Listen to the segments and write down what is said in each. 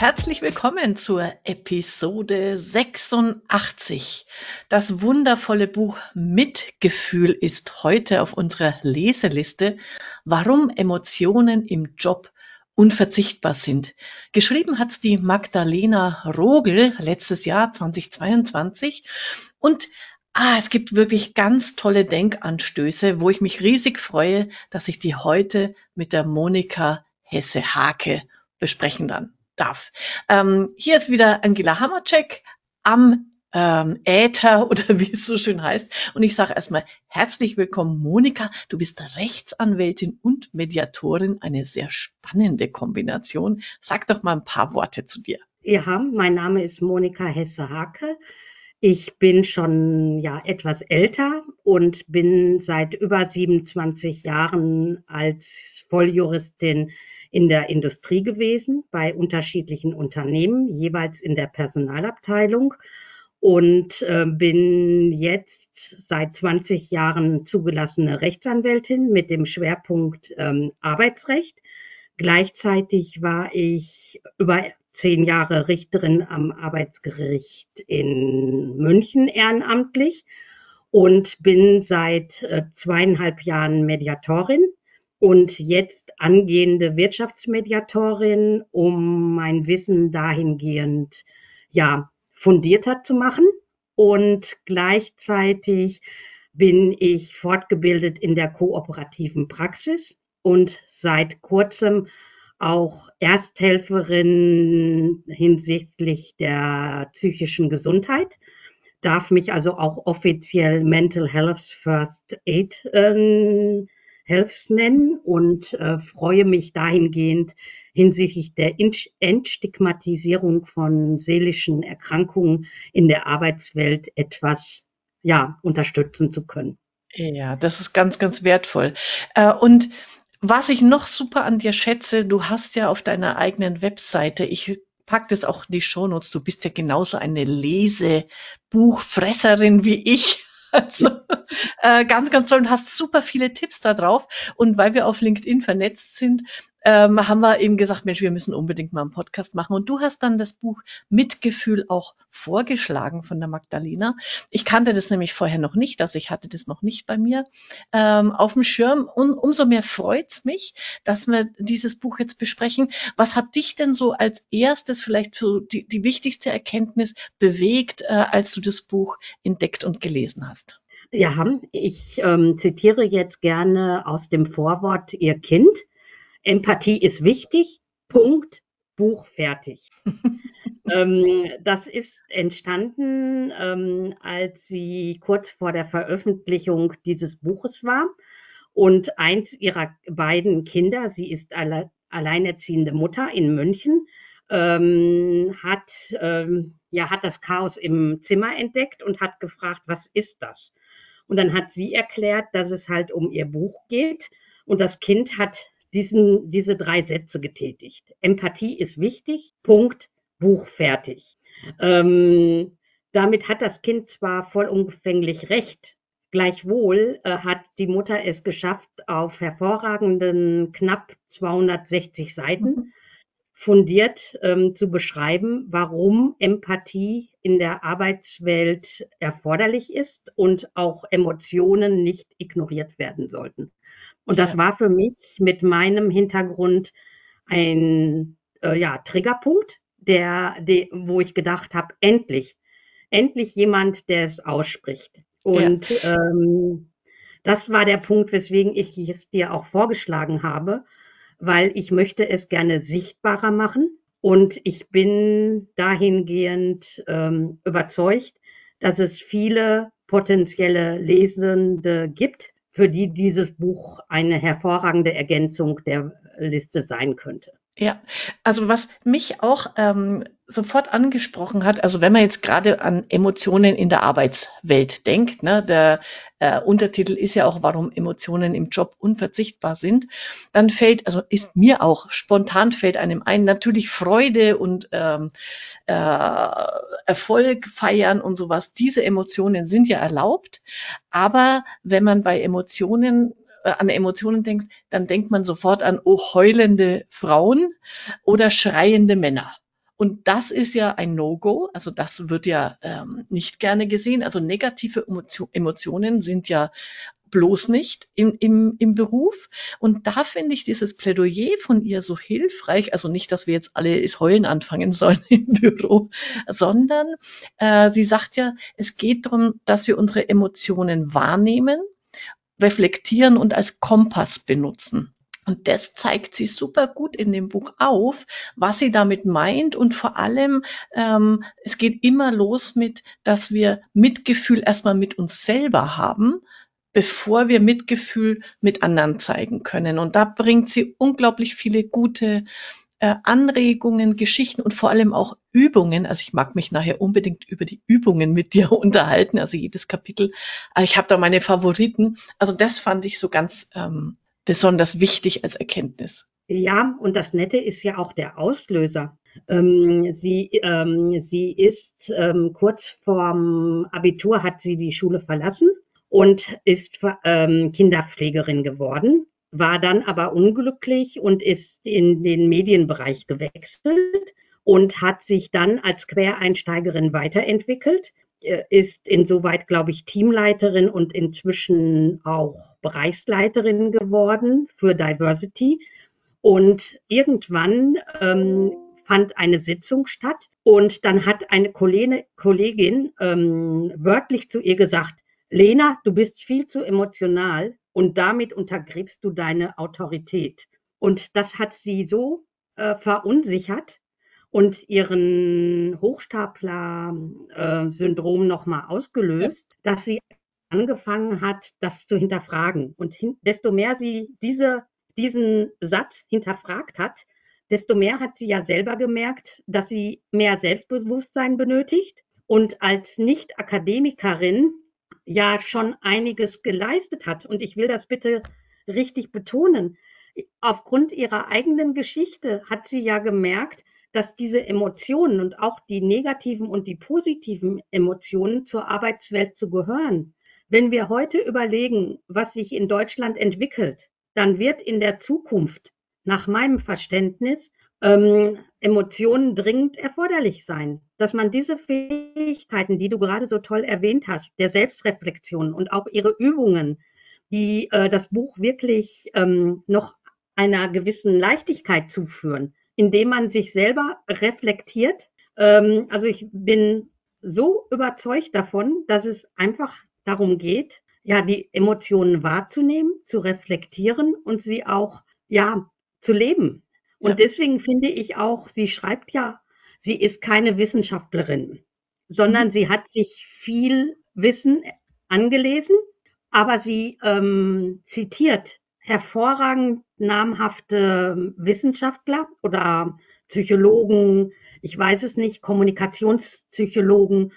herzlich willkommen zur Episode 86. Das wundervolle Buch Mitgefühl ist heute auf unserer Leseliste, warum Emotionen im Job unverzichtbar sind. Geschrieben hat's die Magdalena Rogel letztes Jahr 2022 und Ah, es gibt wirklich ganz tolle Denkanstöße, wo ich mich riesig freue, dass ich die heute mit der Monika Hesse-Hake besprechen dann darf. Ähm, hier ist wieder Angela Hammercheck am ähm, Äther oder wie es so schön heißt. Und ich sage erstmal herzlich willkommen, Monika. Du bist Rechtsanwältin und Mediatorin. Eine sehr spannende Kombination. Sag doch mal ein paar Worte zu dir. Ja, mein Name ist Monika Hesse-Hake. Ich bin schon ja etwas älter und bin seit über 27 Jahren als Volljuristin in der Industrie gewesen, bei unterschiedlichen Unternehmen, jeweils in der Personalabteilung und äh, bin jetzt seit 20 Jahren zugelassene Rechtsanwältin mit dem Schwerpunkt ähm, Arbeitsrecht. Gleichzeitig war ich über zehn Jahre Richterin am Arbeitsgericht in München ehrenamtlich und bin seit äh, zweieinhalb Jahren Mediatorin und jetzt angehende Wirtschaftsmediatorin, um mein Wissen dahingehend ja fundierter zu machen. Und gleichzeitig bin ich fortgebildet in der kooperativen Praxis und seit kurzem auch Ersthelferin hinsichtlich der psychischen Gesundheit, darf mich also auch offiziell Mental Health First Aid äh, Health nennen und äh, freue mich dahingehend hinsichtlich der Entstigmatisierung von seelischen Erkrankungen in der Arbeitswelt etwas ja, unterstützen zu können. Ja, das ist ganz, ganz wertvoll. Äh, und was ich noch super an dir schätze, du hast ja auf deiner eigenen Webseite, ich pack das auch in die Shownotes, du bist ja genauso eine Lesebuchfresserin wie ich. Also äh, ganz, ganz toll und hast super viele Tipps da drauf. Und weil wir auf LinkedIn vernetzt sind, ähm, haben wir eben gesagt, Mensch, wir müssen unbedingt mal einen Podcast machen. Und du hast dann das Buch Mitgefühl auch vorgeschlagen von der Magdalena. Ich kannte das nämlich vorher noch nicht, also ich hatte das noch nicht bei mir ähm, auf dem Schirm. Und umso mehr freut's mich, dass wir dieses Buch jetzt besprechen. Was hat dich denn so als erstes vielleicht so die, die wichtigste Erkenntnis bewegt, äh, als du das Buch entdeckt und gelesen hast? Ja, ich ähm, zitiere jetzt gerne aus dem Vorwort Ihr Kind. Empathie ist wichtig. Punkt. Buch fertig. ähm, das ist entstanden, ähm, als sie kurz vor der Veröffentlichung dieses Buches war. Und eins ihrer beiden Kinder, sie ist alle, alleinerziehende Mutter in München, ähm, hat, ähm, ja, hat das Chaos im Zimmer entdeckt und hat gefragt, was ist das? Und dann hat sie erklärt, dass es halt um ihr Buch geht. Und das Kind hat diesen, diese drei Sätze getätigt. Empathie ist wichtig, Punkt, Buch fertig. Ähm, damit hat das Kind zwar vollumfänglich recht, gleichwohl äh, hat die Mutter es geschafft, auf hervorragenden knapp 260 Seiten mhm. fundiert ähm, zu beschreiben, warum Empathie in der Arbeitswelt erforderlich ist und auch Emotionen nicht ignoriert werden sollten. Und das war für mich mit meinem Hintergrund ein äh, ja, Triggerpunkt, der, der, wo ich gedacht habe, endlich, endlich jemand, der es ausspricht. Und ja. ähm, das war der Punkt, weswegen ich es dir auch vorgeschlagen habe, weil ich möchte es gerne sichtbarer machen. Und ich bin dahingehend ähm, überzeugt, dass es viele potenzielle Lesende gibt, für die dieses Buch eine hervorragende Ergänzung der Liste sein könnte. Ja, also was mich auch ähm, sofort angesprochen hat, also wenn man jetzt gerade an Emotionen in der Arbeitswelt denkt, ne, der äh, Untertitel ist ja auch, warum Emotionen im Job unverzichtbar sind, dann fällt, also ist mir auch spontan fällt einem ein, natürlich Freude und ähm, äh, Erfolg feiern und sowas. Diese Emotionen sind ja erlaubt, aber wenn man bei Emotionen äh, an Emotionen denkst, dann denkt man sofort an oh, heulende Frauen oder schreiende Männer. Und das ist ja ein No-Go. Also das wird ja ähm, nicht gerne gesehen. Also negative Emotionen sind ja bloß nicht im, im, im Beruf. Und da finde ich dieses Plädoyer von ihr so hilfreich. Also nicht, dass wir jetzt alle das Heulen anfangen sollen im Büro, sondern äh, sie sagt ja, es geht darum, dass wir unsere Emotionen wahrnehmen, reflektieren und als Kompass benutzen. Und das zeigt sie super gut in dem Buch auf, was sie damit meint. Und vor allem, ähm, es geht immer los mit, dass wir Mitgefühl erstmal mit uns selber haben, bevor wir Mitgefühl mit anderen zeigen können. Und da bringt sie unglaublich viele gute äh, Anregungen, Geschichten und vor allem auch Übungen. Also ich mag mich nachher unbedingt über die Übungen mit dir unterhalten, also jedes Kapitel. Ich habe da meine Favoriten. Also das fand ich so ganz ähm, besonders wichtig als Erkenntnis. Ja, und das Nette ist ja auch der Auslöser. Ähm, sie, ähm, sie ist ähm, kurz vorm Abitur hat sie die Schule verlassen und ist ähm, Kinderpflegerin geworden, war dann aber unglücklich und ist in den Medienbereich gewechselt und hat sich dann als Quereinsteigerin weiterentwickelt, ist insoweit, glaube ich, Teamleiterin und inzwischen auch Bereichsleiterin geworden für Diversity. Und irgendwann ähm, fand eine Sitzung statt und dann hat eine Kollegin, Kollegin ähm, wörtlich zu ihr gesagt, Lena, du bist viel zu emotional und damit untergräbst du deine Autorität. Und das hat sie so äh, verunsichert und ihren Hochstapler-Syndrom nochmal ausgelöst, dass sie angefangen hat, das zu hinterfragen. Und hin, desto mehr sie diese, diesen Satz hinterfragt hat, desto mehr hat sie ja selber gemerkt, dass sie mehr Selbstbewusstsein benötigt und als Nicht-Akademikerin ja schon einiges geleistet hat. Und ich will das bitte richtig betonen. Aufgrund ihrer eigenen Geschichte hat sie ja gemerkt, dass diese Emotionen und auch die negativen und die positiven Emotionen zur Arbeitswelt zu gehören. Wenn wir heute überlegen, was sich in Deutschland entwickelt, dann wird in der Zukunft nach meinem Verständnis ähm, Emotionen dringend erforderlich sein. Dass man diese Fähigkeiten, die du gerade so toll erwähnt hast, der Selbstreflexion und auch ihre Übungen, die äh, das Buch wirklich ähm, noch einer gewissen Leichtigkeit zuführen, indem man sich selber reflektiert. Ähm, also ich bin so überzeugt davon, dass es einfach darum geht, ja, die Emotionen wahrzunehmen, zu reflektieren und sie auch, ja, zu leben. Und ja. deswegen finde ich auch, sie schreibt ja, sie ist keine Wissenschaftlerin, sondern mhm. sie hat sich viel Wissen angelesen, aber sie ähm, zitiert hervorragend namhafte Wissenschaftler oder Psychologen, ich weiß es nicht, Kommunikationspsychologen,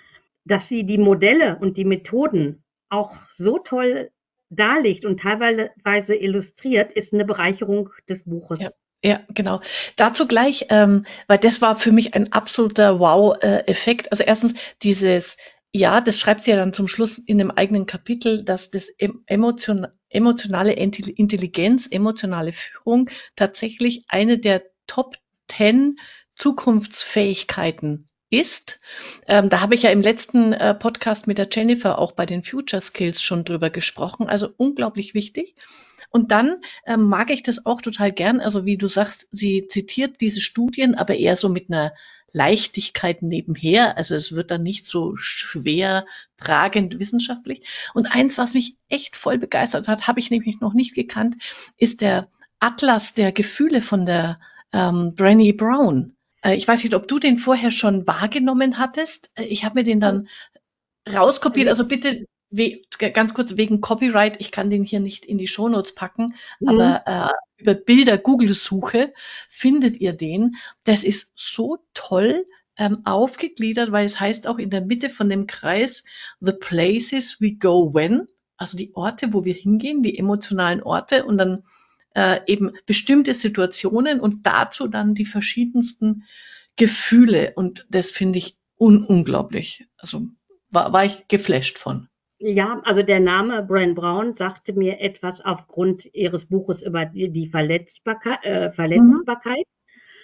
dass sie die Modelle und die Methoden auch so toll darlegt und teilweise illustriert, ist eine Bereicherung des Buches. Ja. Ja, genau. Dazu gleich, ähm, weil das war für mich ein absoluter Wow-Effekt. Also erstens dieses, ja, das schreibt sie ja dann zum Schluss in dem eigenen Kapitel, dass das emotion, emotionale Intelligenz, emotionale Führung tatsächlich eine der Top 10 Zukunftsfähigkeiten ist. Ähm, da habe ich ja im letzten äh, Podcast mit der Jennifer auch bei den Future Skills schon drüber gesprochen. Also unglaublich wichtig. Und dann ähm, mag ich das auch total gern. Also wie du sagst, sie zitiert diese Studien, aber eher so mit einer Leichtigkeit nebenher. Also es wird dann nicht so schwer tragend wissenschaftlich. Und eins, was mich echt voll begeistert hat, habe ich nämlich noch nicht gekannt, ist der Atlas der Gefühle von der ähm, Brené Brown. Äh, ich weiß nicht, ob du den vorher schon wahrgenommen hattest. Äh, ich habe mir den dann rauskopiert. Also bitte ganz kurz wegen Copyright, ich kann den hier nicht in die Shownotes packen, mhm. aber äh, über Bilder Google-Suche findet ihr den. Das ist so toll ähm, aufgegliedert, weil es heißt auch in der Mitte von dem Kreis The Places We Go When, also die Orte, wo wir hingehen, die emotionalen Orte und dann äh, eben bestimmte Situationen und dazu dann die verschiedensten Gefühle. Und das finde ich un unglaublich. Also war, war ich geflasht von. Ja, also der Name Bran Brown sagte mir etwas aufgrund ihres Buches über die, Verletzbarkeit. Äh, Verletzbarkeit.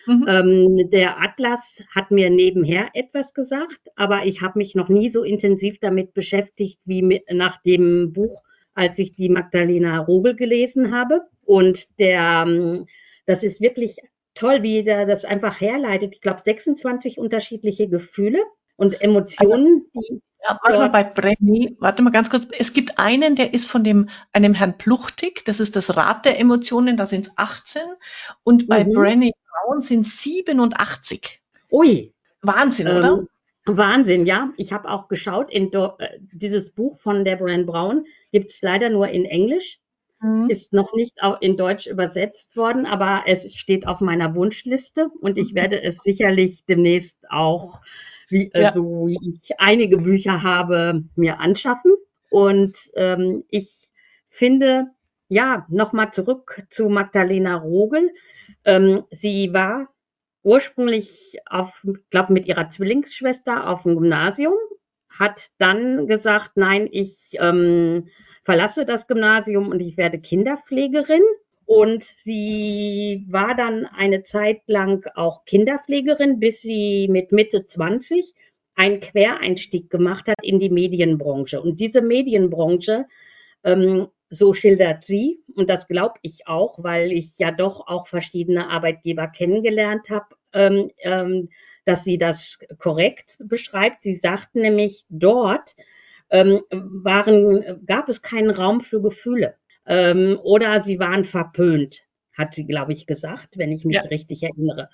Mhm. Mhm. Ähm, der Atlas hat mir nebenher etwas gesagt, aber ich habe mich noch nie so intensiv damit beschäftigt wie mit, nach dem Buch, als ich die Magdalena Rogel gelesen habe. Und der, ähm, das ist wirklich toll, wie der das einfach herleitet. Ich glaube, 26 unterschiedliche Gefühle und Emotionen, die ja, warte mal bei Brenny, warte mal ganz kurz. Es gibt einen, der ist von dem, einem Herrn Pluchtig, das ist das Rad der Emotionen, da sind es 18. Und bei mhm. Brenny Brown sind 87. Ui. Wahnsinn, ähm, oder? Wahnsinn, ja. Ich habe auch geschaut, in Do äh, dieses Buch von Deborah Brown gibt es leider nur in Englisch. Mhm. Ist noch nicht auch in Deutsch übersetzt worden, aber es steht auf meiner Wunschliste und ich werde es sicherlich demnächst auch wie, äh, ja. so wie ich einige Bücher habe, mir anschaffen. Und ähm, ich finde, ja, nochmal zurück zu Magdalena Rogel. Ähm, sie war ursprünglich auf, glaube mit ihrer Zwillingsschwester auf dem Gymnasium, hat dann gesagt, nein, ich ähm, verlasse das Gymnasium und ich werde Kinderpflegerin und sie war dann eine Zeit lang auch Kinderpflegerin, bis sie mit Mitte 20 einen Quereinstieg gemacht hat in die Medienbranche. Und diese Medienbranche, ähm, so schildert sie, und das glaube ich auch, weil ich ja doch auch verschiedene Arbeitgeber kennengelernt habe, ähm, ähm, dass sie das korrekt beschreibt. Sie sagt nämlich, dort ähm, waren, gab es keinen Raum für Gefühle ähm, oder sie waren verpönt, hat sie, glaube ich, gesagt, wenn ich mich ja. richtig erinnere.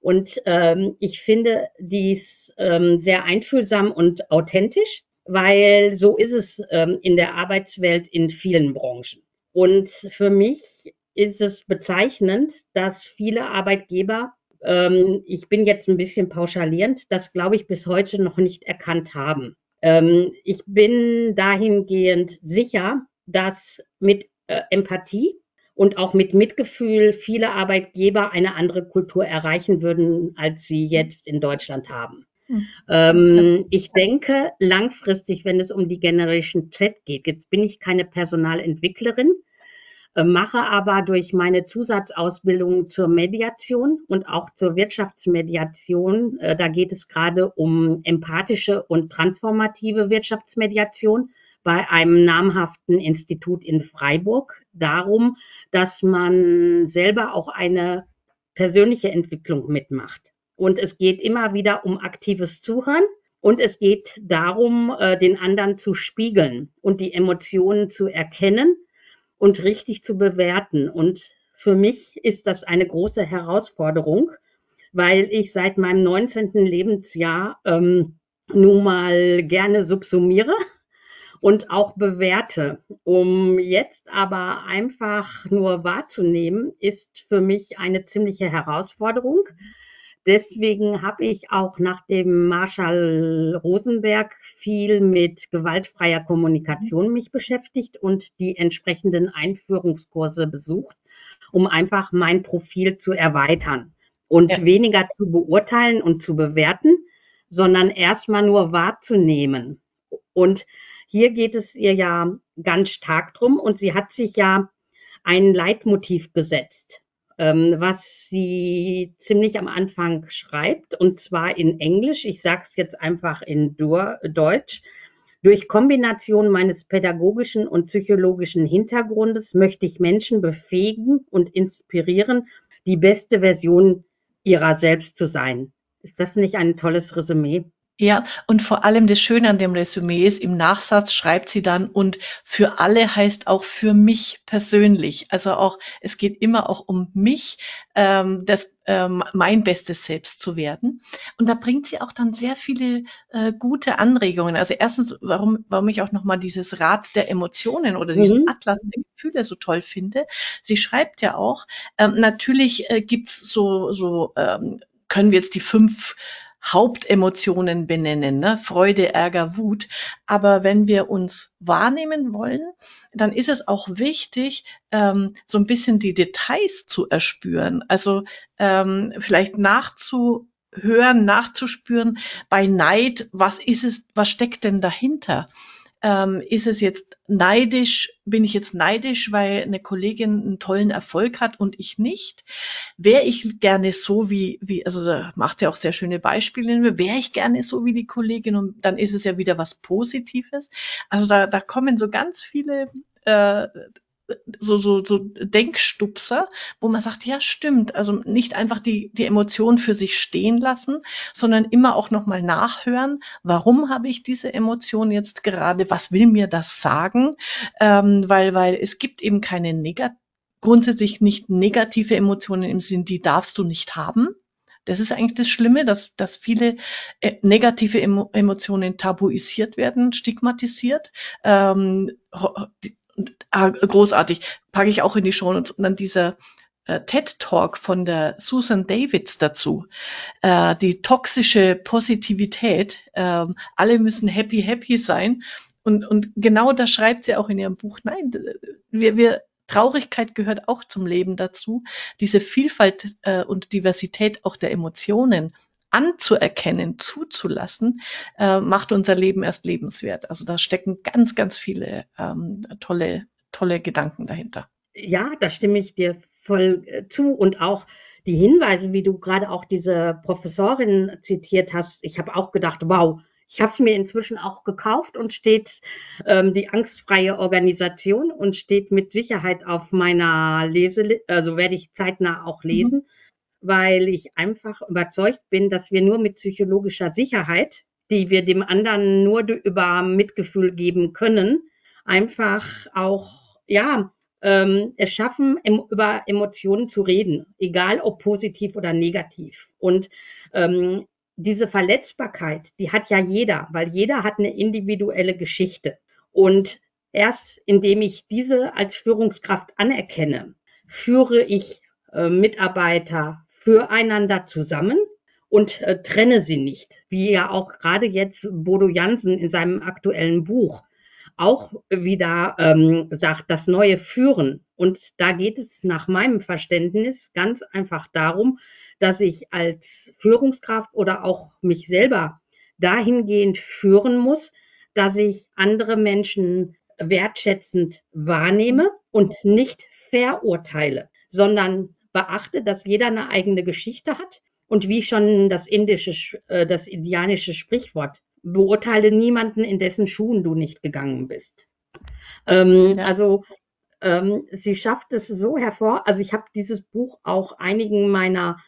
Und ähm, ich finde dies ähm, sehr einfühlsam und authentisch, weil so ist es ähm, in der Arbeitswelt in vielen Branchen. Und für mich ist es bezeichnend, dass viele Arbeitgeber, ähm, ich bin jetzt ein bisschen pauschalierend, das glaube ich bis heute noch nicht erkannt haben. Ähm, ich bin dahingehend sicher, dass mit äh, Empathie und auch mit Mitgefühl viele Arbeitgeber eine andere Kultur erreichen würden, als sie jetzt in Deutschland haben. Hm. Ähm, ich denke, langfristig, wenn es um die Generation Z geht, jetzt bin ich keine Personalentwicklerin, äh, mache aber durch meine Zusatzausbildung zur Mediation und auch zur Wirtschaftsmediation, äh, da geht es gerade um empathische und transformative Wirtschaftsmediation, bei einem namhaften Institut in Freiburg darum, dass man selber auch eine persönliche Entwicklung mitmacht. Und es geht immer wieder um aktives Zuhören und es geht darum, äh, den anderen zu spiegeln und die Emotionen zu erkennen und richtig zu bewerten. Und für mich ist das eine große Herausforderung, weil ich seit meinem 19. Lebensjahr ähm, nun mal gerne subsumiere und auch bewerte. Um jetzt aber einfach nur wahrzunehmen, ist für mich eine ziemliche Herausforderung. Deswegen habe ich auch nach dem Marshall Rosenberg viel mit gewaltfreier Kommunikation mich beschäftigt und die entsprechenden Einführungskurse besucht, um einfach mein Profil zu erweitern und ja. weniger zu beurteilen und zu bewerten, sondern erstmal nur wahrzunehmen. Und hier geht es ihr ja ganz stark drum und sie hat sich ja ein Leitmotiv gesetzt, ähm, was sie ziemlich am Anfang schreibt und zwar in Englisch. Ich sage es jetzt einfach in Deutsch. Durch Kombination meines pädagogischen und psychologischen Hintergrundes möchte ich Menschen befähigen und inspirieren, die beste Version ihrer selbst zu sein. Ist das nicht ein tolles Resümee? Ja, und vor allem das Schöne an dem Resümee ist, im Nachsatz schreibt sie dann, und für alle heißt auch für mich persönlich. Also auch, es geht immer auch um mich, ähm, das, ähm, mein bestes Selbst zu werden. Und da bringt sie auch dann sehr viele äh, gute Anregungen. Also erstens, warum, warum ich auch nochmal dieses Rad der Emotionen oder diesen mhm. Atlas der Gefühle so toll finde. Sie schreibt ja auch, ähm, natürlich äh, gibt's so, so ähm, können wir jetzt die fünf Hauptemotionen benennen, ne? Freude, Ärger, Wut. Aber wenn wir uns wahrnehmen wollen, dann ist es auch wichtig, ähm, so ein bisschen die Details zu erspüren. Also ähm, vielleicht nachzuhören, nachzuspüren bei Neid, was ist es, was steckt denn dahinter? Ähm, ist es jetzt neidisch, bin ich jetzt neidisch, weil eine Kollegin einen tollen Erfolg hat und ich nicht? Wäre ich gerne so wie, wie, also da macht ja auch sehr schöne Beispiele, wäre ich gerne so wie die Kollegin und dann ist es ja wieder was Positives. Also da, da kommen so ganz viele äh, so, so, so Denkstupser, wo man sagt, ja, stimmt. Also nicht einfach die, die Emotionen für sich stehen lassen, sondern immer auch nochmal nachhören, warum habe ich diese Emotion jetzt gerade, was will mir das sagen? Ähm, weil, weil es gibt eben keine negativ grundsätzlich nicht negative Emotionen im Sinn, die darfst du nicht haben. Das ist eigentlich das Schlimme, dass, dass viele äh, negative Emo Emotionen tabuisiert werden, stigmatisiert. Ähm, ah, großartig, packe ich auch in die Show und dann dieser äh, TED Talk von der Susan Davids dazu, äh, die toxische Positivität, äh, alle müssen happy, happy sein. Und, und genau das schreibt sie auch in ihrem Buch. Nein, wir, wir, Traurigkeit gehört auch zum Leben dazu. Diese Vielfalt äh, und Diversität auch der Emotionen anzuerkennen, zuzulassen, äh, macht unser Leben erst lebenswert. Also da stecken ganz, ganz viele ähm, tolle, tolle Gedanken dahinter. Ja, da stimme ich dir voll äh, zu und auch die Hinweise, wie du gerade auch diese Professorin zitiert hast. Ich habe auch gedacht, wow, ich habe es mir inzwischen auch gekauft und steht ähm, die angstfreie Organisation und steht mit Sicherheit auf meiner Lese, also werde ich zeitnah auch lesen. Mhm weil ich einfach überzeugt bin, dass wir nur mit psychologischer Sicherheit, die wir dem anderen nur über Mitgefühl geben können, einfach auch, ja, ähm, es schaffen, über Emotionen zu reden, egal ob positiv oder negativ. Und ähm, diese Verletzbarkeit, die hat ja jeder, weil jeder hat eine individuelle Geschichte. Und erst indem ich diese als Führungskraft anerkenne, führe ich äh, Mitarbeiter, füreinander zusammen und äh, trenne sie nicht. Wie ja auch gerade jetzt Bodo Jansen in seinem aktuellen Buch auch wieder ähm, sagt, das neue Führen. Und da geht es nach meinem Verständnis ganz einfach darum, dass ich als Führungskraft oder auch mich selber dahingehend führen muss, dass ich andere Menschen wertschätzend wahrnehme und nicht verurteile, sondern beachte, dass jeder eine eigene Geschichte hat und wie schon das indische, äh, das indianische Sprichwort, beurteile niemanden, in dessen Schuhen du nicht gegangen bist. Ähm, ja. Also ähm, sie schafft es so hervor. Also ich habe dieses Buch auch einigen meiner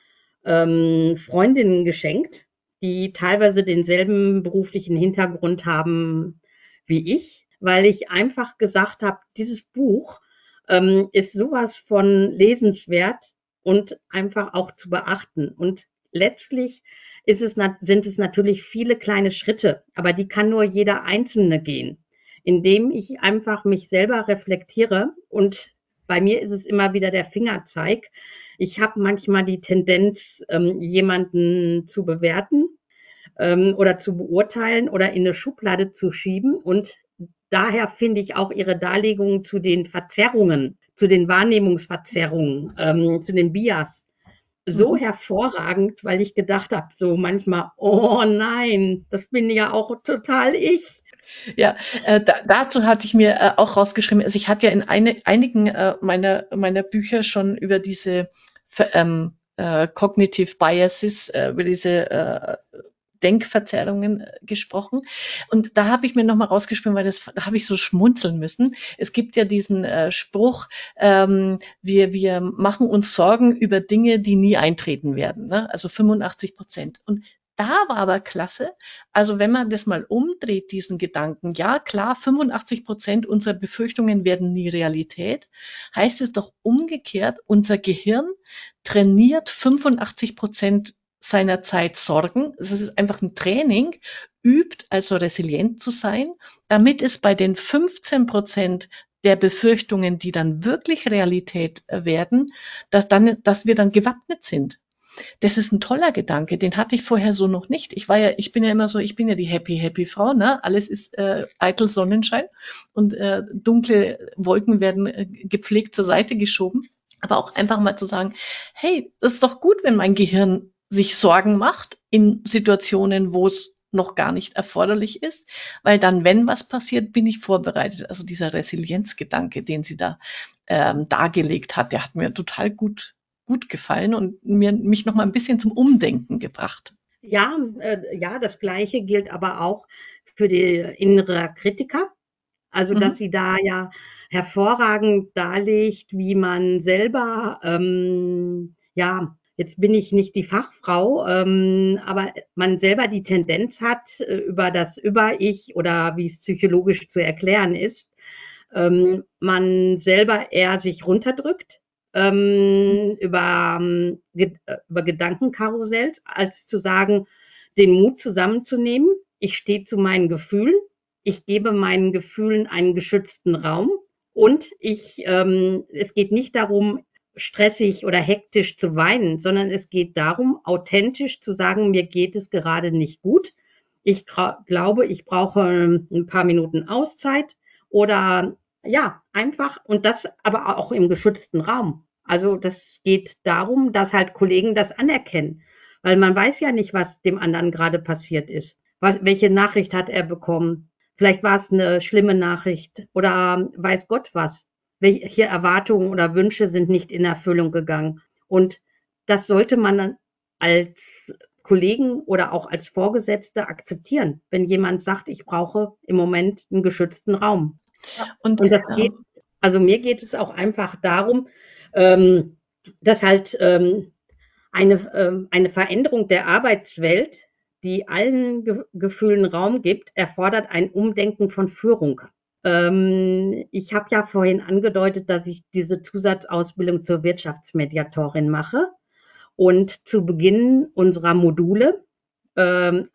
ähm, Freundinnen geschenkt, die teilweise denselben beruflichen Hintergrund haben wie ich, weil ich einfach gesagt habe, dieses Buch ähm, ist sowas von lesenswert und einfach auch zu beachten. Und letztlich ist es, sind es natürlich viele kleine Schritte, aber die kann nur jeder Einzelne gehen, indem ich einfach mich selber reflektiere und bei mir ist es immer wieder der Fingerzeig. Ich habe manchmal die Tendenz, ähm, jemanden zu bewerten ähm, oder zu beurteilen oder in eine Schublade zu schieben. Und daher finde ich auch Ihre Darlegung zu den Verzerrungen zu den Wahrnehmungsverzerrungen, ähm, zu den Bias so mhm. hervorragend, weil ich gedacht habe, so manchmal, oh nein, das bin ja auch total ich. Ja, äh, da, dazu hatte ich mir äh, auch rausgeschrieben, also ich hatte ja in eine, einigen äh, meiner, meiner Bücher schon über diese ähm, äh, Cognitive Biases, äh, über diese äh, Denkverzerrungen äh, gesprochen. Und da habe ich mir nochmal rausgeschrieben, weil das da habe ich so schmunzeln müssen. Es gibt ja diesen äh, Spruch, ähm, wir, wir machen uns Sorgen über Dinge, die nie eintreten werden. Ne? Also 85 Prozent. Und da war aber klasse. Also wenn man das mal umdreht, diesen Gedanken, ja klar, 85 Prozent unserer Befürchtungen werden nie Realität, heißt es doch umgekehrt, unser Gehirn trainiert 85 Prozent seiner Zeit sorgen. Also es ist einfach ein Training, übt also resilient zu sein, damit es bei den 15 Prozent der Befürchtungen, die dann wirklich Realität werden, dass dann, dass wir dann gewappnet sind. Das ist ein toller Gedanke, den hatte ich vorher so noch nicht. Ich war ja, ich bin ja immer so, ich bin ja die happy, happy Frau, ne? Alles ist äh, eitel Sonnenschein und äh, dunkle Wolken werden äh, gepflegt zur Seite geschoben. Aber auch einfach mal zu sagen, hey, das ist doch gut, wenn mein Gehirn sich Sorgen macht in Situationen, wo es noch gar nicht erforderlich ist, weil dann, wenn was passiert, bin ich vorbereitet. Also dieser Resilienzgedanke, den sie da ähm, dargelegt hat, der hat mir total gut, gut gefallen und mir, mich noch mal ein bisschen zum Umdenken gebracht. Ja, äh, ja, das Gleiche gilt aber auch für die innere Kritiker. Also, mhm. dass sie da ja hervorragend darlegt, wie man selber, ähm, ja, jetzt bin ich nicht die Fachfrau, ähm, aber man selber die Tendenz hat, äh, über das Über-Ich oder wie es psychologisch zu erklären ist, ähm, man selber eher sich runterdrückt ähm, über, ähm, über Gedankenkarussells, als zu sagen, den Mut zusammenzunehmen. Ich stehe zu meinen Gefühlen. Ich gebe meinen Gefühlen einen geschützten Raum. Und ich, ähm, es geht nicht darum, stressig oder hektisch zu weinen, sondern es geht darum, authentisch zu sagen, mir geht es gerade nicht gut. Ich glaube, ich brauche ein paar Minuten Auszeit oder ja, einfach und das aber auch im geschützten Raum. Also das geht darum, dass halt Kollegen das anerkennen, weil man weiß ja nicht, was dem anderen gerade passiert ist. Was, welche Nachricht hat er bekommen? Vielleicht war es eine schlimme Nachricht oder weiß Gott was. Welche Erwartungen oder Wünsche sind nicht in Erfüllung gegangen? Und das sollte man als Kollegen oder auch als Vorgesetzte akzeptieren, wenn jemand sagt, ich brauche im Moment einen geschützten Raum. Und, und das geht, also mir geht es auch einfach darum, ähm, dass halt ähm, eine, ähm, eine Veränderung der Arbeitswelt, die allen Ge Gefühlen Raum gibt, erfordert ein Umdenken von Führung. Ähm, ich habe ja vorhin angedeutet, dass ich diese Zusatzausbildung zur Wirtschaftsmediatorin mache. Und zu Beginn unserer Module ähm,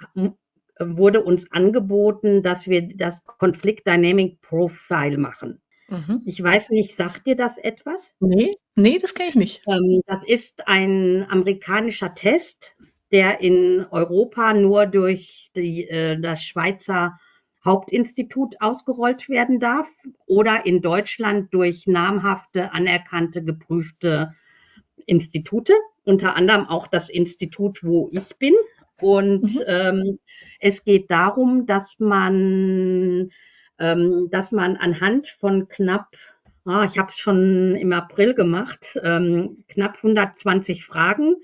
wurde uns angeboten, dass wir das Conflict Dynamic Profile machen. Mhm. Ich weiß nicht, sagt dir das etwas? Nee, nee, das kenne ich nicht. Ähm, das ist ein amerikanischer Test, der in Europa nur durch die, äh, das Schweizer Hauptinstitut ausgerollt werden darf oder in Deutschland durch namhafte, anerkannte, geprüfte Institute, unter anderem auch das Institut, wo ich bin. Und mhm. ähm, es geht darum, dass man ähm, dass man anhand von knapp, oh, ich habe es schon im April gemacht, ähm, knapp 120 Fragen,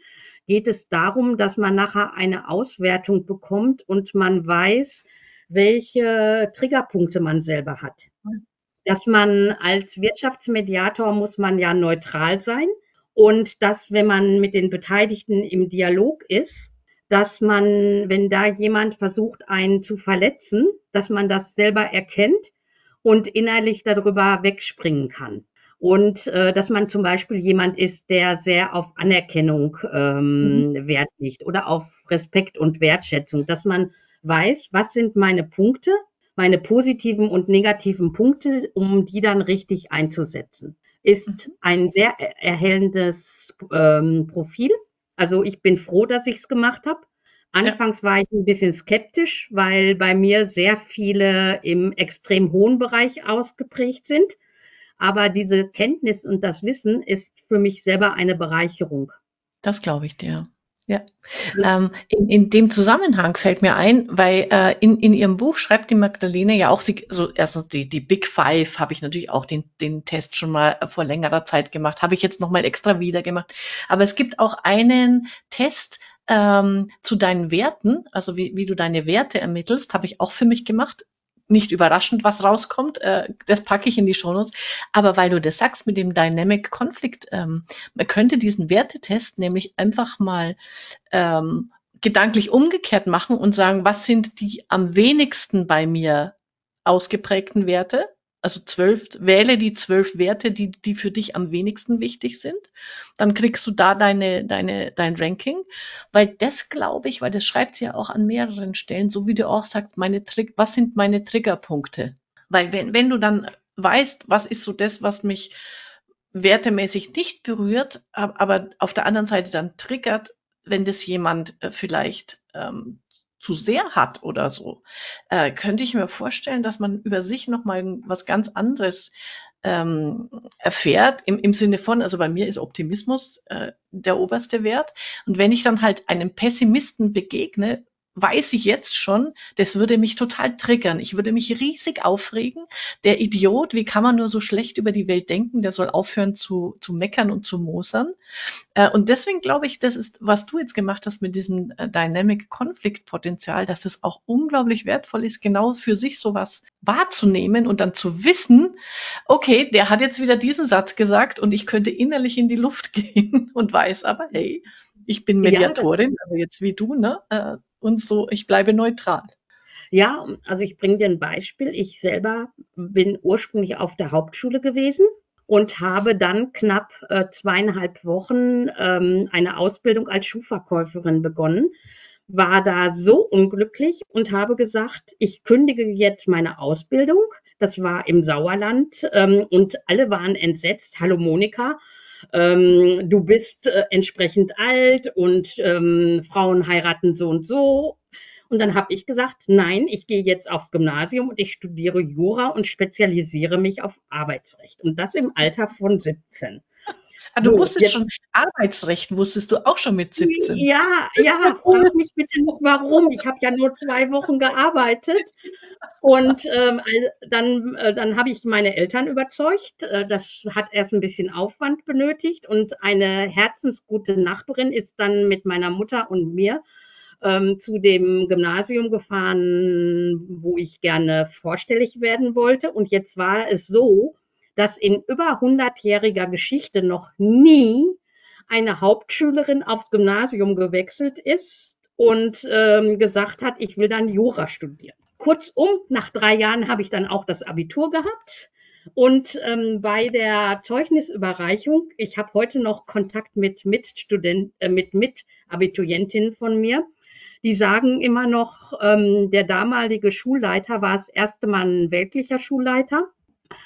geht es darum, dass man nachher eine Auswertung bekommt und man weiß, welche Triggerpunkte man selber hat. Dass man als Wirtschaftsmediator muss man ja neutral sein und dass, wenn man mit den Beteiligten im Dialog ist, dass man, wenn da jemand versucht, einen zu verletzen, dass man das selber erkennt und innerlich darüber wegspringen kann. Und äh, dass man zum Beispiel jemand ist, der sehr auf Anerkennung ähm, mhm. Wert legt oder auf Respekt und Wertschätzung, dass man weiß, was sind meine Punkte, meine positiven und negativen Punkte, um die dann richtig einzusetzen. Ist mhm. ein sehr erhellendes ähm, Profil. Also ich bin froh, dass ich es gemacht habe. Anfangs war ich ein bisschen skeptisch, weil bei mir sehr viele im extrem hohen Bereich ausgeprägt sind. Aber diese Kenntnis und das Wissen ist für mich selber eine Bereicherung. Das glaube ich dir. Ja, ähm, in, in dem Zusammenhang fällt mir ein, weil äh, in, in ihrem Buch schreibt die Magdalene ja auch, sie, so erstens die, die Big Five habe ich natürlich auch den, den Test schon mal vor längerer Zeit gemacht, habe ich jetzt nochmal extra wieder gemacht. Aber es gibt auch einen Test, ähm, zu deinen Werten, also wie, wie du deine Werte ermittelst, habe ich auch für mich gemacht. Nicht überraschend, was rauskommt, äh, das packe ich in die Shownotes. Aber weil du das sagst mit dem Dynamic Conflict, ähm, man könnte diesen Wertetest nämlich einfach mal ähm, gedanklich umgekehrt machen und sagen, was sind die am wenigsten bei mir ausgeprägten Werte also zwölf, wähle die zwölf Werte, die, die für dich am wenigsten wichtig sind. Dann kriegst du da deine, deine, dein Ranking. Weil das glaube ich, weil das schreibt sie ja auch an mehreren Stellen, so wie du auch sagst, meine Trick, was sind meine Triggerpunkte? Weil wenn, wenn du dann weißt, was ist so das, was mich wertemäßig nicht berührt, aber auf der anderen Seite dann triggert, wenn das jemand äh, vielleicht ähm, zu sehr hat oder so, äh, könnte ich mir vorstellen, dass man über sich nochmal was ganz anderes ähm, erfährt, im, im Sinne von, also bei mir ist Optimismus äh, der oberste Wert. Und wenn ich dann halt einem Pessimisten begegne, weiß ich jetzt schon, das würde mich total triggern. Ich würde mich riesig aufregen. Der Idiot, wie kann man nur so schlecht über die Welt denken? Der soll aufhören zu, zu meckern und zu mosern. Äh, und deswegen glaube ich, das ist, was du jetzt gemacht hast mit diesem äh, Dynamic Conflict Potenzial, dass es auch unglaublich wertvoll ist, genau für sich sowas wahrzunehmen und dann zu wissen, okay, der hat jetzt wieder diesen Satz gesagt und ich könnte innerlich in die Luft gehen und weiß aber, hey, ich bin Mediatorin, ja, aber jetzt wie du, ne? Äh, und so, ich bleibe neutral. Ja, also ich bringe dir ein Beispiel. Ich selber bin ursprünglich auf der Hauptschule gewesen und habe dann knapp äh, zweieinhalb Wochen ähm, eine Ausbildung als Schuhverkäuferin begonnen. War da so unglücklich und habe gesagt, ich kündige jetzt meine Ausbildung. Das war im Sauerland ähm, und alle waren entsetzt. Hallo Monika, ähm, du bist äh, entsprechend alt und ähm, Frauen heiraten so und so. Und dann habe ich gesagt, nein, ich gehe jetzt aufs Gymnasium und ich studiere Jura und spezialisiere mich auf Arbeitsrecht. Und das im Alter von 17. Ah, du so, wusstest jetzt, schon, Arbeitsrecht wusstest du auch schon mit 17. Ja, ja, frag mich bitte noch warum. Ich habe ja nur zwei Wochen gearbeitet. Und ähm, dann, äh, dann habe ich meine Eltern überzeugt. Äh, das hat erst ein bisschen Aufwand benötigt. Und eine herzensgute Nachbarin ist dann mit meiner Mutter und mir ähm, zu dem Gymnasium gefahren, wo ich gerne vorstellig werden wollte. Und jetzt war es so, dass in über 100-jähriger Geschichte noch nie eine Hauptschülerin aufs Gymnasium gewechselt ist und ähm, gesagt hat, ich will dann Jura studieren. Kurzum, nach drei Jahren habe ich dann auch das Abitur gehabt. Und ähm, bei der Zeugnisüberreichung, ich habe heute noch Kontakt mit Mitstudent, äh, mit Mitabiturientinnen von mir, die sagen immer noch, ähm, der damalige Schulleiter war das erste Mal ein weltlicher Schulleiter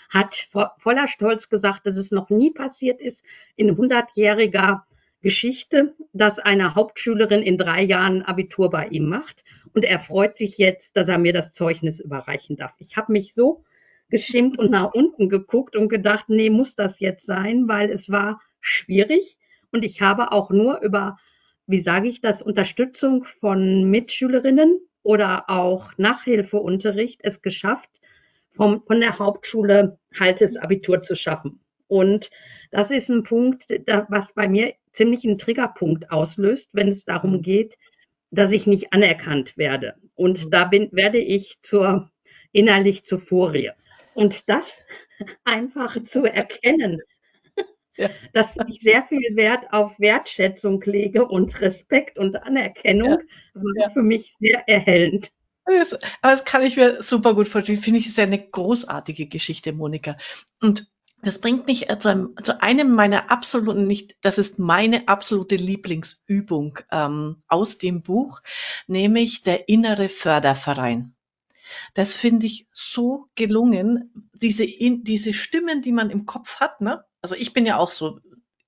hat voller Stolz gesagt, dass es noch nie passiert ist in 100-jähriger Geschichte, dass eine Hauptschülerin in drei Jahren Abitur bei ihm macht. Und er freut sich jetzt, dass er mir das Zeugnis überreichen darf. Ich habe mich so geschämt und nach unten geguckt und gedacht, nee, muss das jetzt sein, weil es war schwierig. Und ich habe auch nur über, wie sage ich das, Unterstützung von Mitschülerinnen oder auch Nachhilfeunterricht es geschafft, vom, von der Hauptschule halt das Abitur zu schaffen. Und das ist ein Punkt, was bei mir ziemlich einen Triggerpunkt auslöst, wenn es darum mhm. geht, dass ich nicht anerkannt werde. Und mhm. da bin, werde ich zur, innerlich zur Furie. Und das einfach zu erkennen, ja. dass ich sehr viel Wert auf Wertschätzung lege und Respekt und Anerkennung, ja. war ja. für mich sehr erhellend. Das, aber das kann ich mir super gut vorstellen. Finde ich, ist ja eine großartige Geschichte, Monika. Und das bringt mich zu einem, zu einem meiner absoluten, nicht, das ist meine absolute Lieblingsübung ähm, aus dem Buch, nämlich der innere Förderverein. Das finde ich so gelungen, diese, in, diese Stimmen, die man im Kopf hat, ne? Also ich bin ja auch so,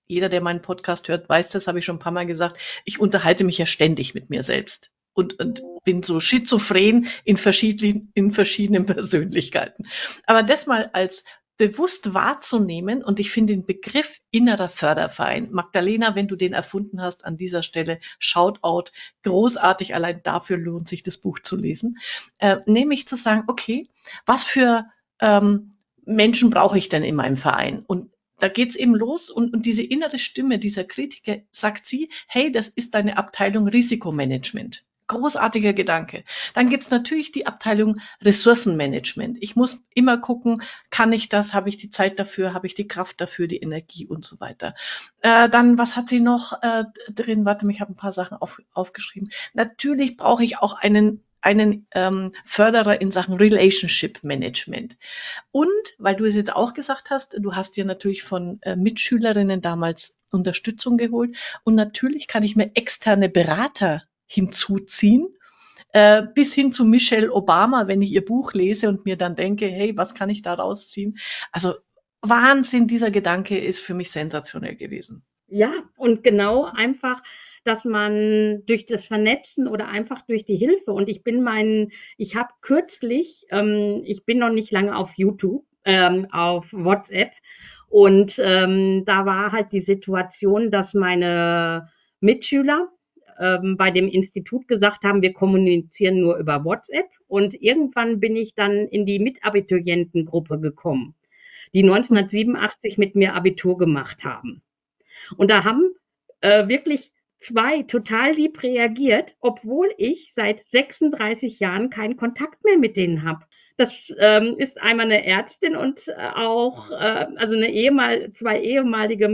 jeder, der meinen Podcast hört, weiß das, habe ich schon ein paar Mal gesagt. Ich unterhalte mich ja ständig mit mir selbst und, und bin so schizophren in verschiedenen, in verschiedenen Persönlichkeiten. Aber das mal als bewusst wahrzunehmen und ich finde den Begriff innerer Förderverein, Magdalena, wenn du den erfunden hast, an dieser Stelle Shoutout, großartig, allein dafür lohnt sich das Buch zu lesen, äh, nämlich zu sagen, okay, was für ähm, Menschen brauche ich denn in meinem Verein? Und da geht's eben los und, und diese innere Stimme dieser Kritiker sagt sie, hey, das ist deine Abteilung Risikomanagement. Großartiger Gedanke. Dann gibt's natürlich die Abteilung Ressourcenmanagement. Ich muss immer gucken, kann ich das, habe ich die Zeit dafür, habe ich die Kraft dafür, die Energie und so weiter. Äh, dann, was hat sie noch äh, drin? Warte, ich habe ein paar Sachen auf, aufgeschrieben. Natürlich brauche ich auch einen einen ähm, Förderer in Sachen Relationship Management. Und weil du es jetzt auch gesagt hast, du hast dir natürlich von äh, Mitschülerinnen damals Unterstützung geholt und natürlich kann ich mir externe Berater hinzuziehen. Äh, bis hin zu Michelle Obama, wenn ich ihr Buch lese und mir dann denke, hey, was kann ich da rausziehen? Also Wahnsinn, dieser Gedanke ist für mich sensationell gewesen. Ja, und genau einfach, dass man durch das Vernetzen oder einfach durch die Hilfe und ich bin mein, ich habe kürzlich, ähm, ich bin noch nicht lange auf YouTube, ähm, auf WhatsApp und ähm, da war halt die Situation, dass meine Mitschüler ähm, bei dem Institut gesagt haben, wir kommunizieren nur über WhatsApp. Und irgendwann bin ich dann in die Mitabiturientengruppe gekommen, die 1987 mit mir Abitur gemacht haben. Und da haben äh, wirklich zwei total lieb reagiert, obwohl ich seit 36 Jahren keinen Kontakt mehr mit denen habe. Das ähm, ist einmal eine Ärztin und äh, auch äh, also eine ehemal, zwei ehemalige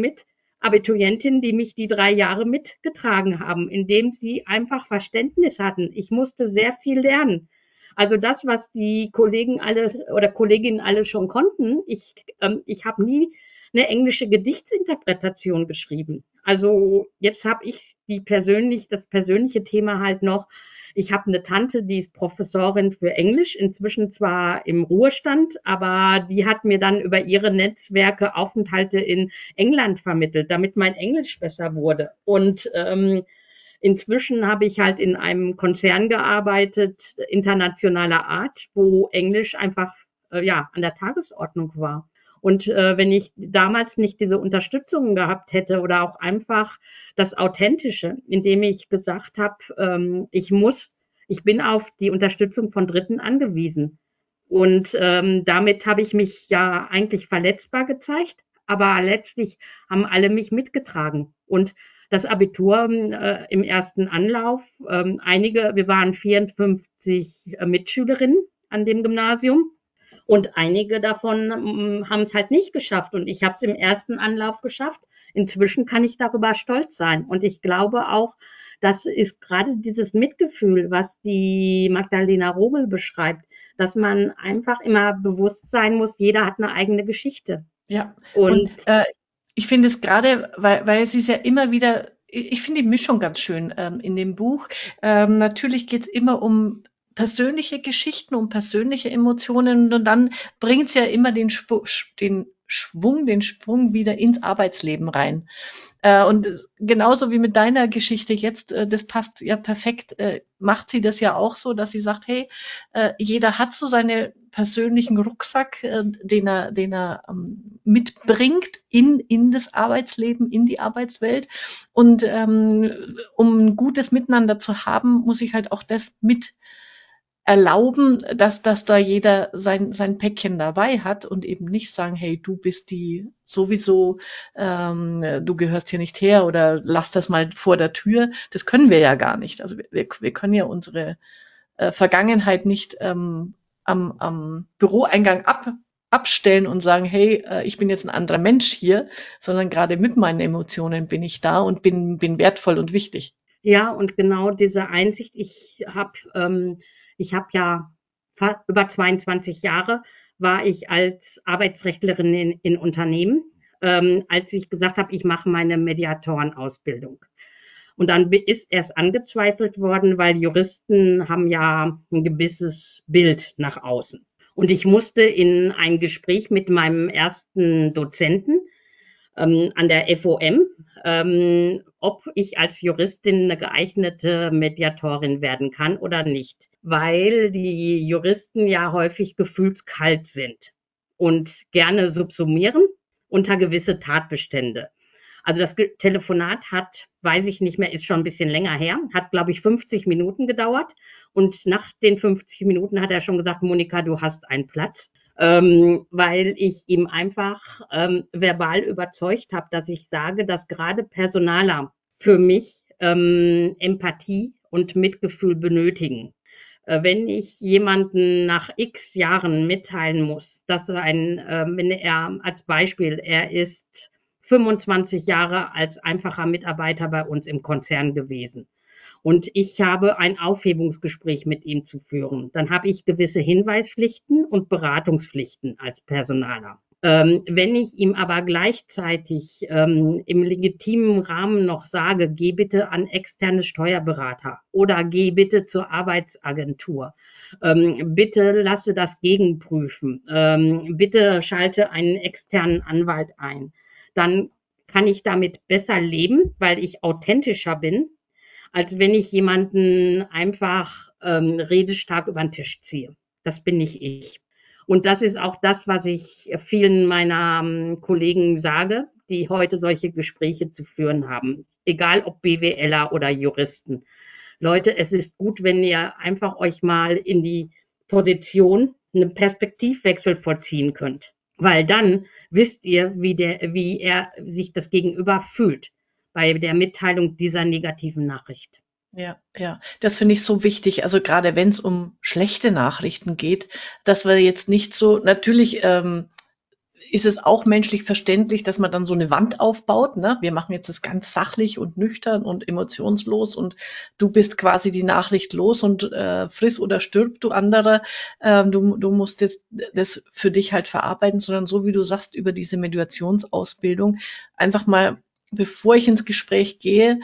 Mitabiturientinnen, die mich die drei Jahre mitgetragen haben, indem sie einfach Verständnis hatten. Ich musste sehr viel lernen. Also das, was die Kollegen alle oder Kolleginnen alle schon konnten, ich, ähm, ich habe nie eine englische Gedichtsinterpretation geschrieben. Also jetzt habe ich die persönlich, das persönliche Thema halt noch. Ich habe eine Tante, die ist Professorin für Englisch, inzwischen zwar im Ruhestand, aber die hat mir dann über ihre Netzwerke Aufenthalte in England vermittelt, damit mein Englisch besser wurde. Und ähm, Inzwischen habe ich halt in einem Konzern gearbeitet, internationaler Art, wo Englisch einfach äh, ja an der Tagesordnung war. Und äh, wenn ich damals nicht diese Unterstützung gehabt hätte oder auch einfach das Authentische, indem ich gesagt habe, ähm, ich muss, ich bin auf die Unterstützung von Dritten angewiesen. Und ähm, damit habe ich mich ja eigentlich verletzbar gezeigt, aber letztlich haben alle mich mitgetragen. Und das Abitur äh, im ersten Anlauf. Ähm, einige, wir waren 54 äh, Mitschülerinnen an dem Gymnasium und einige davon ähm, haben es halt nicht geschafft und ich habe es im ersten Anlauf geschafft. Inzwischen kann ich darüber stolz sein und ich glaube auch, das ist gerade dieses Mitgefühl, was die Magdalena Rogel beschreibt, dass man einfach immer bewusst sein muss, jeder hat eine eigene Geschichte. Ja, und, und äh, ich finde es gerade, weil, weil es ist ja immer wieder, ich finde die Mischung ganz schön ähm, in dem Buch. Ähm, natürlich geht es immer um persönliche Geschichten, um persönliche Emotionen und dann bringt es ja immer den, Sp den Schwung, den Sprung wieder ins Arbeitsleben rein. Äh, und genauso wie mit deiner Geschichte jetzt, äh, das passt ja perfekt, äh, macht sie das ja auch so, dass sie sagt, hey, äh, jeder hat so seine persönlichen Rucksack, äh, den er, den er ähm, mitbringt in, in das Arbeitsleben, in die Arbeitswelt. Und ähm, um ein gutes Miteinander zu haben, muss ich halt auch das mit erlauben, dass, dass da jeder sein, sein Päckchen dabei hat und eben nicht sagen, hey, du bist die sowieso, ähm, du gehörst hier nicht her oder lass das mal vor der Tür. Das können wir ja gar nicht. Also wir, wir können ja unsere äh, Vergangenheit nicht ähm, am, am Büroeingang ab, abstellen und sagen, hey, äh, ich bin jetzt ein anderer Mensch hier, sondern gerade mit meinen Emotionen bin ich da und bin, bin wertvoll und wichtig. Ja, und genau diese Einsicht, ich habe ähm, ich habe ja über 22 Jahre war ich als Arbeitsrechtlerin in, in Unternehmen, ähm, als ich gesagt habe, ich mache meine Mediatorenausbildung. Und dann ist erst angezweifelt worden, weil Juristen haben ja ein gewisses Bild nach außen. Und ich musste in ein Gespräch mit meinem ersten Dozenten ähm, an der FOM, ähm, ob ich als Juristin eine geeignete Mediatorin werden kann oder nicht, weil die Juristen ja häufig gefühlskalt sind und gerne subsumieren unter gewisse Tatbestände. Also das Telefonat hat, weiß ich nicht mehr, ist schon ein bisschen länger her, hat, glaube ich, 50 Minuten gedauert. Und nach den 50 Minuten hat er schon gesagt, Monika, du hast einen Platz ähm, weil ich ihm einfach ähm, verbal überzeugt habe, dass ich sage, dass gerade Personaler für mich ähm, Empathie und Mitgefühl benötigen. Äh, wenn ich jemanden nach x Jahren mitteilen muss, dass er ein, äh, wenn er als Beispiel, er ist 25 Jahre als einfacher Mitarbeiter bei uns im Konzern gewesen und ich habe ein Aufhebungsgespräch mit ihm zu führen. Dann habe ich gewisse Hinweispflichten und Beratungspflichten als Personaler. Ähm, wenn ich ihm aber gleichzeitig ähm, im legitimen Rahmen noch sage, geh bitte an externe Steuerberater oder geh bitte zur Arbeitsagentur, ähm, bitte lasse das gegenprüfen, ähm, bitte schalte einen externen Anwalt ein, dann kann ich damit besser leben, weil ich authentischer bin als wenn ich jemanden einfach ähm, redestark über den Tisch ziehe. Das bin nicht ich. Und das ist auch das, was ich vielen meiner ähm, Kollegen sage, die heute solche Gespräche zu führen haben. egal ob BWLer oder Juristen. Leute, es ist gut, wenn ihr einfach euch mal in die Position einen Perspektivwechsel vollziehen könnt, weil dann wisst ihr, wie der, wie er sich das Gegenüber fühlt bei der Mitteilung dieser negativen Nachricht. Ja, ja, das finde ich so wichtig. Also gerade wenn es um schlechte Nachrichten geht, dass wir jetzt nicht so, natürlich ähm, ist es auch menschlich verständlich, dass man dann so eine Wand aufbaut. Ne? Wir machen jetzt das ganz sachlich und nüchtern und emotionslos und du bist quasi die Nachricht los und äh, friss oder stirb, du anderer. Äh, du, du musst jetzt das für dich halt verarbeiten, sondern so wie du sagst, über diese Mediationsausbildung einfach mal, bevor ich ins Gespräch gehe,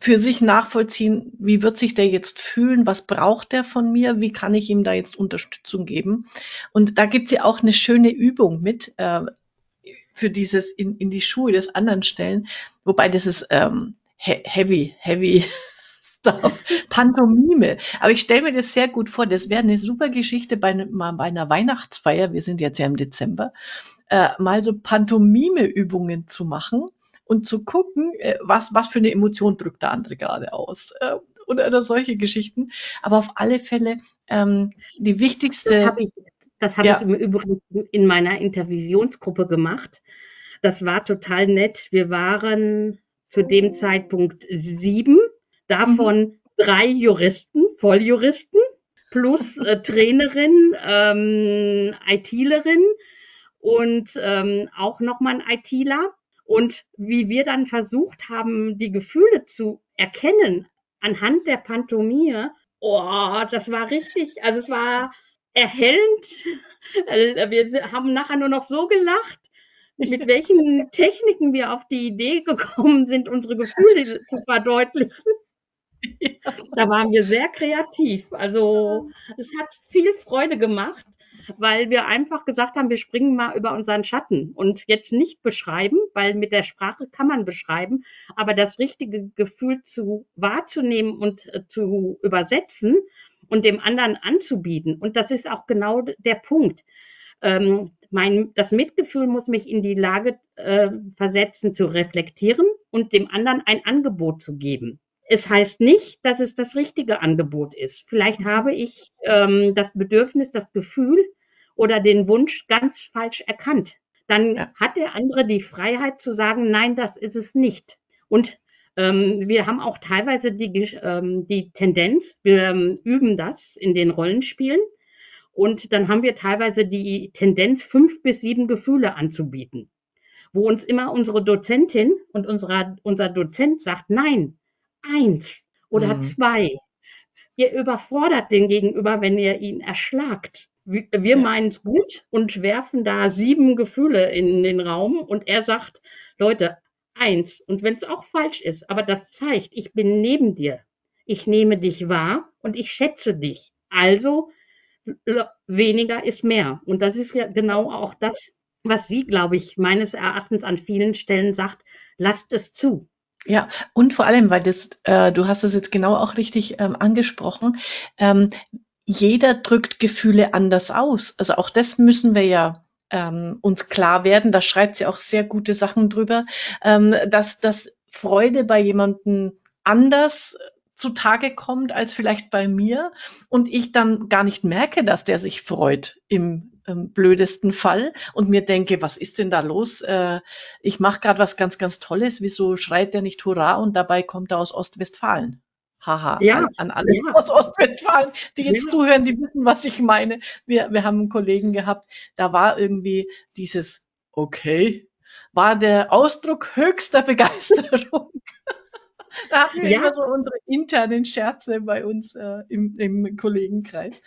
für sich nachvollziehen, wie wird sich der jetzt fühlen, was braucht der von mir, wie kann ich ihm da jetzt Unterstützung geben. Und da gibt's ja auch eine schöne Übung mit äh, für dieses in, in die Schuhe des anderen stellen, wobei das ist ähm, he heavy, heavy Stuff, Pantomime. Aber ich stelle mir das sehr gut vor. Das wäre eine super Geschichte bei, ne, bei einer Weihnachtsfeier, wir sind jetzt ja im Dezember, äh, mal so Pantomime-Übungen zu machen und zu gucken, äh, was, was für eine Emotion drückt der andere gerade aus. Äh, oder, oder solche Geschichten. Aber auf alle Fälle ähm, die wichtigste. Das habe ich, das hab ja. ich im Übrigen in meiner Intervisionsgruppe gemacht. Das war total nett. Wir waren zu dem Zeitpunkt sieben, davon mhm. drei Juristen, Volljuristen, plus äh, Trainerin, ähm, ITlerin und ähm, auch nochmal ein ITler. Und wie wir dann versucht haben, die Gefühle zu erkennen anhand der Pantomime, oh, das war richtig, also es war erhellend. Äh, wir haben nachher nur noch so gelacht, mit welchen Techniken wir auf die Idee gekommen sind, unsere Gefühle zu verdeutlichen. Da waren wir sehr kreativ. Also es hat viel Freude gemacht weil wir einfach gesagt haben, wir springen mal über unseren Schatten und jetzt nicht beschreiben, weil mit der Sprache kann man beschreiben, aber das richtige Gefühl zu wahrzunehmen und äh, zu übersetzen und dem anderen anzubieten. Und das ist auch genau der Punkt. Ähm, mein, das Mitgefühl muss mich in die Lage äh, versetzen, zu reflektieren und dem anderen ein Angebot zu geben. Es heißt nicht, dass es das richtige Angebot ist. Vielleicht habe ich ähm, das Bedürfnis, das Gefühl, oder den Wunsch ganz falsch erkannt. Dann ja. hat der andere die Freiheit zu sagen, nein, das ist es nicht. Und ähm, wir haben auch teilweise die, ähm, die Tendenz, wir ähm, üben das in den Rollenspielen. Und dann haben wir teilweise die Tendenz, fünf bis sieben Gefühle anzubieten, wo uns immer unsere Dozentin und unserer, unser Dozent sagt, nein, eins oder mhm. zwei. Ihr überfordert den Gegenüber, wenn ihr ihn erschlagt wir meinen es gut und werfen da sieben Gefühle in den Raum und er sagt, Leute, eins. Und wenn es auch falsch ist, aber das zeigt, ich bin neben dir. Ich nehme dich wahr und ich schätze dich. Also weniger ist mehr. Und das ist ja genau auch das, was sie, glaube ich, meines Erachtens an vielen Stellen sagt. Lasst es zu. Ja, und vor allem, weil das, äh, du hast es jetzt genau auch richtig ähm, angesprochen, ähm, jeder drückt Gefühle anders aus. Also auch das müssen wir ja ähm, uns klar werden. Da schreibt sie auch sehr gute Sachen drüber, ähm, dass, dass Freude bei jemandem anders zutage kommt als vielleicht bei mir und ich dann gar nicht merke, dass der sich freut im ähm, blödesten Fall und mir denke, was ist denn da los? Äh, ich mache gerade was ganz, ganz Tolles. Wieso schreit der nicht Hurra und dabei kommt er aus Ostwestfalen? Haha, ja, an, an alle ja. aus Ostwestfalen, die jetzt ja. zuhören, die wissen, was ich meine. Wir, wir haben einen Kollegen gehabt, da war irgendwie dieses Okay, war der Ausdruck höchster Begeisterung. da hatten wir ja. immer so unsere internen Scherze bei uns äh, im, im Kollegenkreis.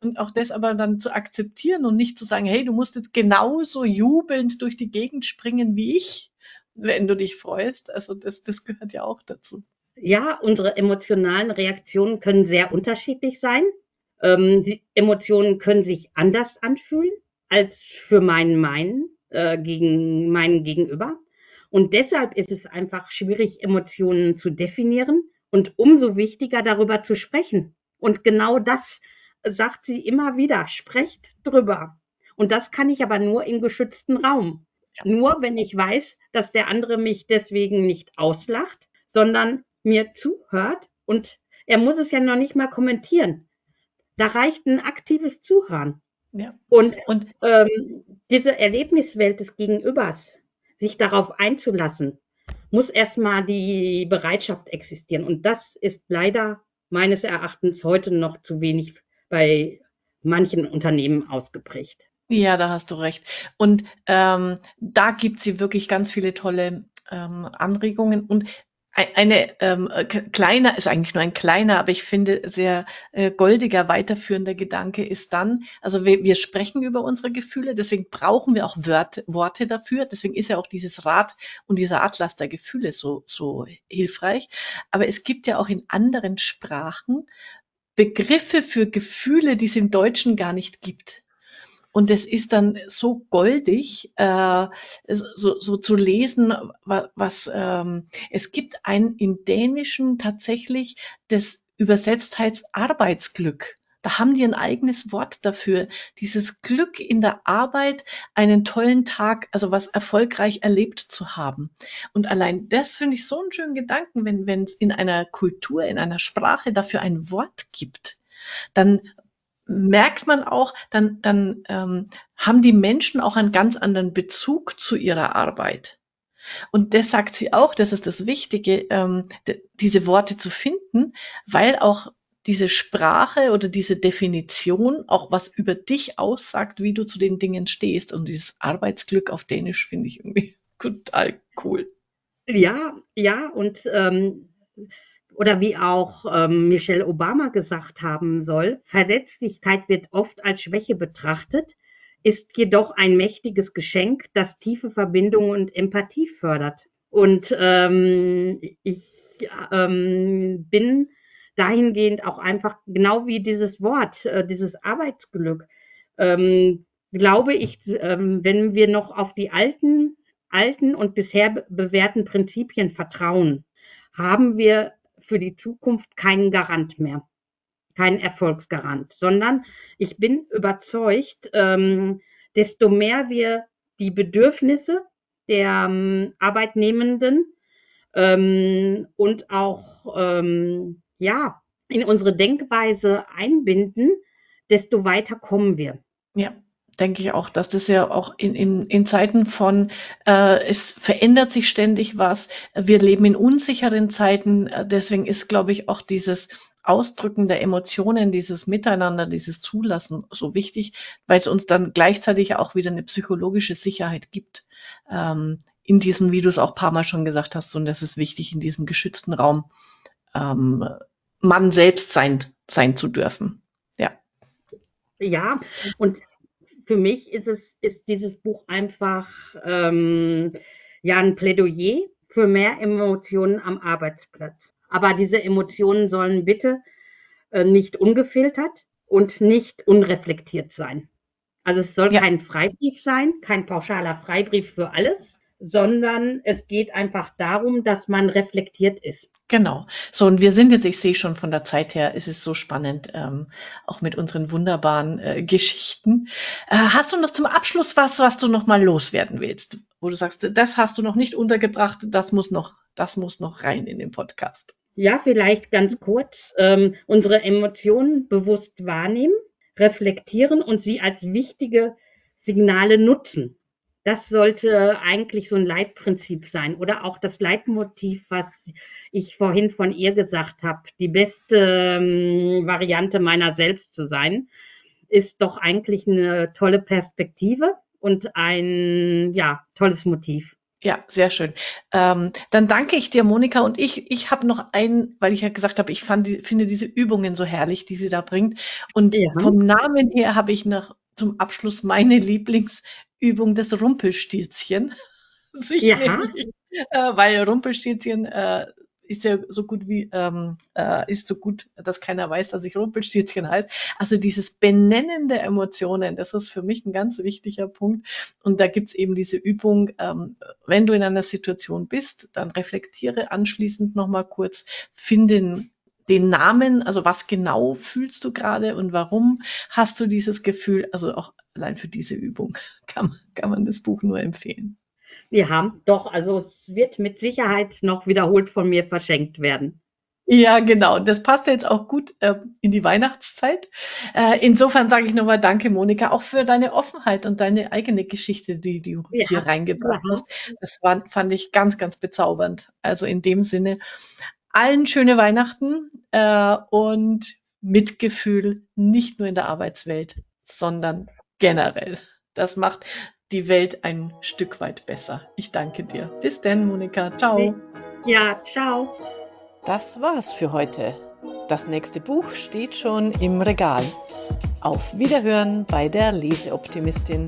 Und auch das aber dann zu akzeptieren und nicht zu sagen, hey, du musst jetzt genauso jubelnd durch die Gegend springen wie ich, wenn du dich freust. Also das, das gehört ja auch dazu. Ja, unsere emotionalen Reaktionen können sehr unterschiedlich sein. Ähm, die Emotionen können sich anders anfühlen als für meinen meinen äh, gegen meinen Gegenüber. Und deshalb ist es einfach schwierig, Emotionen zu definieren und umso wichtiger darüber zu sprechen. Und genau das sagt sie immer wieder. Sprecht drüber. Und das kann ich aber nur im geschützten Raum. Nur wenn ich weiß, dass der andere mich deswegen nicht auslacht, sondern mir zuhört und er muss es ja noch nicht mal kommentieren. Da reicht ein aktives Zuhören. Ja. Und, und ähm, diese Erlebniswelt des Gegenübers, sich darauf einzulassen, muss erstmal die Bereitschaft existieren. Und das ist leider meines Erachtens heute noch zu wenig bei manchen Unternehmen ausgeprägt. Ja, da hast du recht. Und ähm, da gibt sie wirklich ganz viele tolle ähm, Anregungen. Und eine ähm, äh, kleiner ist eigentlich nur ein kleiner, aber ich finde sehr äh, goldiger weiterführender Gedanke ist dann, also wir, wir sprechen über unsere Gefühle, deswegen brauchen wir auch Wörter, Worte dafür, deswegen ist ja auch dieses Rad und dieser Atlas der Gefühle so, so hilfreich. Aber es gibt ja auch in anderen Sprachen Begriffe für Gefühle, die es im Deutschen gar nicht gibt. Und es ist dann so goldig, äh, so, so zu lesen, was, ähm, es gibt ein im Dänischen tatsächlich das übersetzt heißt Arbeitsglück. Da haben die ein eigenes Wort dafür. Dieses Glück in der Arbeit, einen tollen Tag, also was erfolgreich erlebt zu haben. Und allein das finde ich so einen schönen Gedanken, wenn es in einer Kultur, in einer Sprache dafür ein Wort gibt, dann merkt man auch, dann, dann ähm, haben die Menschen auch einen ganz anderen Bezug zu ihrer Arbeit. Und das sagt sie auch, das ist das Wichtige, ähm, diese Worte zu finden, weil auch diese Sprache oder diese Definition auch was über dich aussagt, wie du zu den Dingen stehst. Und dieses Arbeitsglück auf Dänisch finde ich irgendwie total cool. Ja, ja, und ähm, oder wie auch ähm, Michelle Obama gesagt haben soll, Verletzlichkeit wird oft als Schwäche betrachtet, ist jedoch ein mächtiges Geschenk, das tiefe Verbindungen und Empathie fördert. Und ähm, ich ähm, bin dahingehend auch einfach genau wie dieses Wort, äh, dieses Arbeitsglück, ähm, glaube ich, ähm, wenn wir noch auf die alten, alten und bisher bewährten Prinzipien vertrauen, haben wir für die Zukunft keinen Garant mehr, keinen Erfolgsgarant, sondern ich bin überzeugt, ähm, desto mehr wir die Bedürfnisse der ähm, Arbeitnehmenden ähm, und auch ähm, ja in unsere Denkweise einbinden, desto weiter kommen wir. Ja, denke ich auch, dass das ja auch in, in, in Zeiten von, äh, es verändert sich ständig was, wir leben in unsicheren Zeiten, äh, deswegen ist, glaube ich, auch dieses Ausdrücken der Emotionen, dieses Miteinander, dieses Zulassen so wichtig, weil es uns dann gleichzeitig auch wieder eine psychologische Sicherheit gibt. Ähm, in diesem, wie du es auch paar Mal schon gesagt hast, und das ist wichtig, in diesem geschützten Raum ähm, Mann selbst sein, sein zu dürfen. Ja. Ja, und für mich ist es, ist dieses Buch einfach ähm, ja ein Plädoyer für mehr Emotionen am Arbeitsplatz. Aber diese Emotionen sollen bitte äh, nicht ungefiltert und nicht unreflektiert sein. Also es soll ja. kein Freibrief sein, kein pauschaler Freibrief für alles, sondern es geht einfach darum, dass man reflektiert ist. Genau. So, und wir sind jetzt, ich sehe schon von der Zeit her, ist es so spannend, ähm, auch mit unseren wunderbaren äh, Geschichten. Äh, hast du noch zum Abschluss was, was du noch mal loswerden willst, wo du sagst, das hast du noch nicht untergebracht, das muss noch, das muss noch rein in den Podcast? Ja, vielleicht ganz kurz. Ähm, unsere Emotionen bewusst wahrnehmen, reflektieren und sie als wichtige Signale nutzen das sollte eigentlich so ein Leitprinzip sein oder auch das Leitmotiv, was ich vorhin von ihr gesagt habe, die beste ähm, Variante meiner selbst zu sein, ist doch eigentlich eine tolle Perspektive und ein ja tolles Motiv. Ja, sehr schön. Ähm, dann danke ich dir, Monika. Und ich, ich habe noch ein, weil ich ja gesagt habe, ich fand die, finde diese Übungen so herrlich, die sie da bringt. Und ja. vom Namen her habe ich noch zum Abschluss meine Lieblingsübung, das Rumpelstilzchen. ja. Nämlich, äh, weil Rumpelstilzchen äh, ist ja so gut wie, ähm, äh, ist so gut, dass keiner weiß, dass ich Rumpelstilzchen heißt. Also dieses Benennen der Emotionen, das ist für mich ein ganz wichtiger Punkt. Und da gibt's eben diese Übung, ähm, wenn du in einer Situation bist, dann reflektiere anschließend nochmal kurz, finde den Namen, also was genau fühlst du gerade und warum hast du dieses Gefühl, also auch allein für diese Übung kann, kann man das Buch nur empfehlen. Ja, doch, also es wird mit Sicherheit noch wiederholt von mir verschenkt werden. Ja, genau. Das passt jetzt auch gut äh, in die Weihnachtszeit. Äh, insofern sage ich nochmal Danke, Monika, auch für deine Offenheit und deine eigene Geschichte, die, die du ja. hier reingebracht ja. hast. Das war, fand ich ganz, ganz bezaubernd. Also in dem Sinne, allen schöne Weihnachten äh, und Mitgefühl, nicht nur in der Arbeitswelt, sondern generell. Das macht die Welt ein Stück weit besser. Ich danke dir. Bis denn, Monika. Ciao. Ja, ciao. Das war's für heute. Das nächste Buch steht schon im Regal. Auf Wiederhören bei der Leseoptimistin.